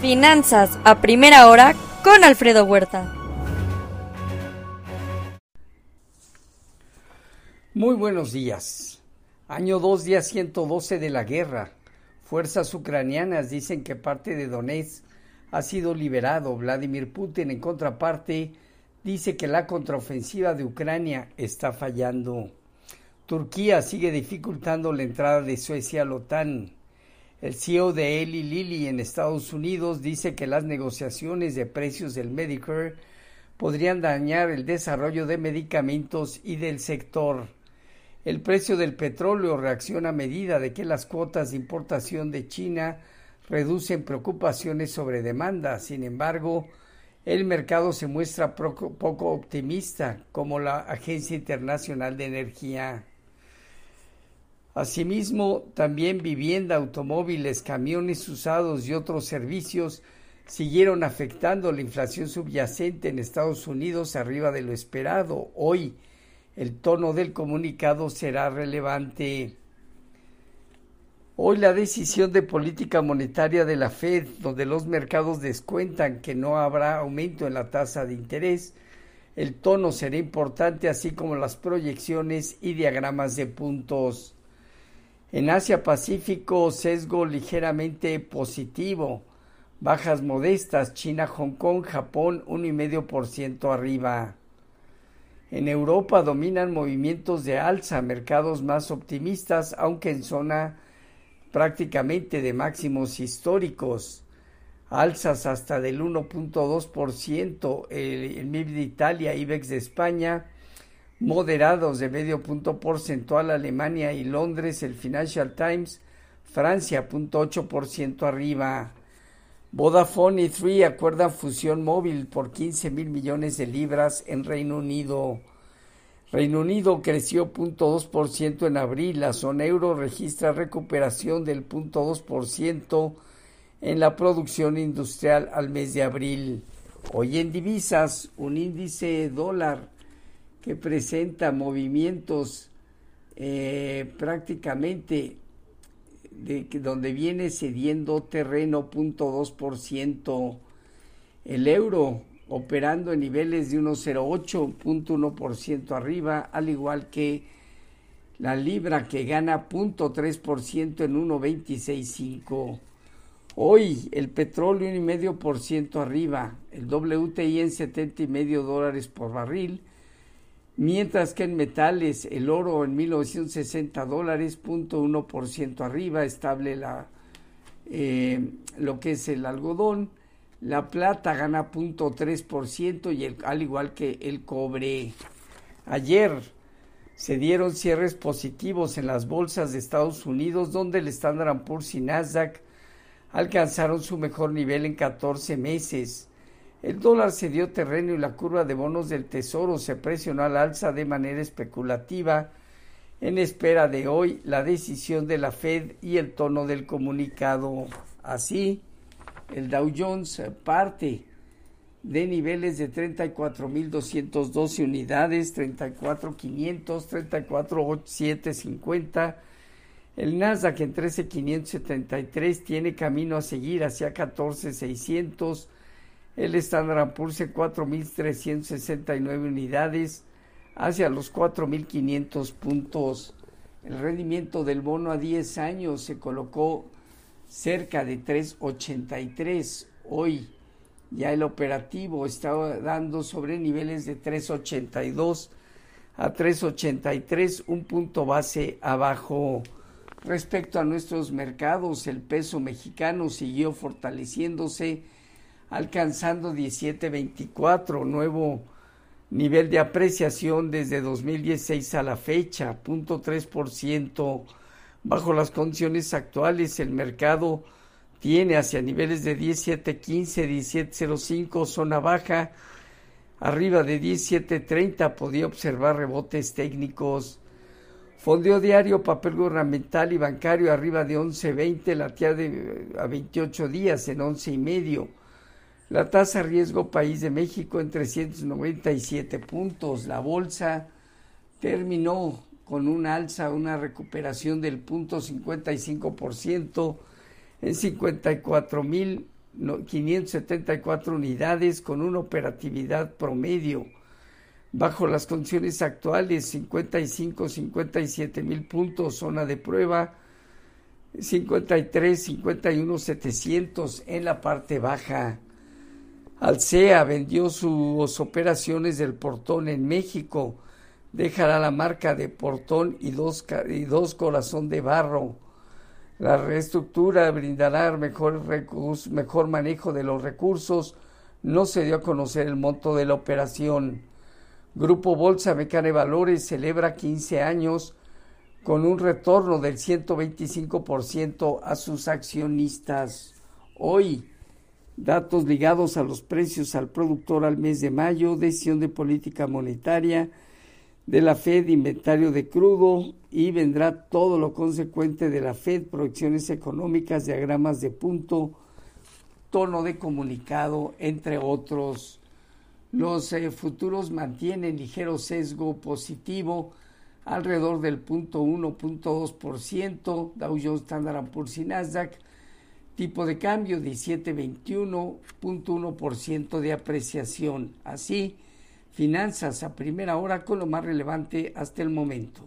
Finanzas a primera hora con Alfredo Huerta. Muy buenos días. Año 2, día 112 de la guerra. Fuerzas ucranianas dicen que parte de Donetsk ha sido liberado. Vladimir Putin, en contraparte, dice que la contraofensiva de Ucrania está fallando. Turquía sigue dificultando la entrada de Suecia a la OTAN. El CEO de Eli Lilly en Estados Unidos dice que las negociaciones de precios del Medicare podrían dañar el desarrollo de medicamentos y del sector. El precio del petróleo reacciona a medida de que las cuotas de importación de China reducen preocupaciones sobre demanda. Sin embargo, el mercado se muestra poco optimista, como la Agencia Internacional de Energía. Asimismo, también vivienda, automóviles, camiones usados y otros servicios siguieron afectando la inflación subyacente en Estados Unidos arriba de lo esperado. Hoy, el tono del comunicado será relevante. Hoy la decisión de política monetaria de la Fed, donde los mercados descuentan que no habrá aumento en la tasa de interés, el tono será importante, así como las proyecciones y diagramas de puntos. En Asia Pacífico, sesgo ligeramente positivo, bajas modestas, China, Hong Kong, Japón, 1,5% arriba. En Europa dominan movimientos de alza, mercados más optimistas, aunque en zona prácticamente de máximos históricos. Alzas hasta del 1.2%, el, el MIB de Italia, IBEX de España, moderados de medio punto porcentual Alemania y Londres, el Financial Times, Francia, 0.8% arriba. Vodafone y Three acuerdan fusión móvil por 15 mil millones de libras en Reino Unido. Reino Unido creció 0.2% en abril. La zona euro registra recuperación del 0.2% en la producción industrial al mes de abril. Hoy en divisas, un índice dólar que presenta movimientos eh, prácticamente de donde viene cediendo terreno 0.2%, el euro operando en niveles de 1,08.1% arriba, al igual que la libra que gana 0.3% en 1.265. Hoy el petróleo un y medio por ciento arriba, el WTI en 70 y medio dólares por barril, mientras que en metales el oro en 1960 dólares, punto uno por ciento arriba, estable la, eh, lo que es el algodón, la plata gana punto tres por ciento y el, al igual que el cobre. Ayer se dieron cierres positivos en las bolsas de Estados Unidos, donde el Standard Poor's y Nasdaq alcanzaron su mejor nivel en 14 meses. El dólar se dio terreno y la curva de bonos del Tesoro se presionó al alza de manera especulativa en espera de hoy la decisión de la Fed y el tono del comunicado. Así, el Dow Jones parte de niveles de 34.212 unidades, 34.500, 34.750. El Nasdaq en 13.573 tiene camino a seguir hacia 14.600 el Standard Poor's 4.369 unidades hacia los 4.500 puntos. El rendimiento del bono a 10 años se colocó cerca de 3.83. Hoy ya el operativo estaba dando sobre niveles de 3.82 a 3.83, un punto base abajo. Respecto a nuestros mercados, el peso mexicano siguió fortaleciéndose alcanzando 17.24, nuevo nivel de apreciación desde 2016 a la fecha, 0.3%. Bajo las condiciones actuales, el mercado tiene hacia niveles de 17.15, 17.05, zona baja, arriba de 17.30 podía observar rebotes técnicos. Fondeo diario, papel gubernamental y bancario arriba de 11.20, la tía de a 28 días en 11 y medio. La tasa riesgo país de México en 397 puntos. La bolsa terminó con un alza, una recuperación del punto 55% en 54 mil 574 unidades con una operatividad promedio. Bajo las condiciones actuales, 55, 57 mil puntos, zona de prueba, 53, 51, 700 en la parte baja. Alcea vendió sus operaciones del portón en México. Dejará la marca de portón y dos, y dos corazón de barro. La reestructura brindará mejor, mejor manejo de los recursos. No se dio a conocer el monto de la operación. Grupo Bolsa Mecane Valores celebra 15 años con un retorno del 125% a sus accionistas. Hoy, datos ligados a los precios al productor al mes de mayo, decisión de política monetaria, de la Fed, inventario de crudo y vendrá todo lo consecuente de la Fed, proyecciones económicas, diagramas de punto, tono de comunicado, entre otros. Los eh, futuros mantienen ligero sesgo positivo alrededor del punto 1.2%, Dow Jones, Standard Poor's y Nasdaq, tipo de cambio 1721.1% de apreciación. Así, Finanzas a primera hora con lo más relevante hasta el momento.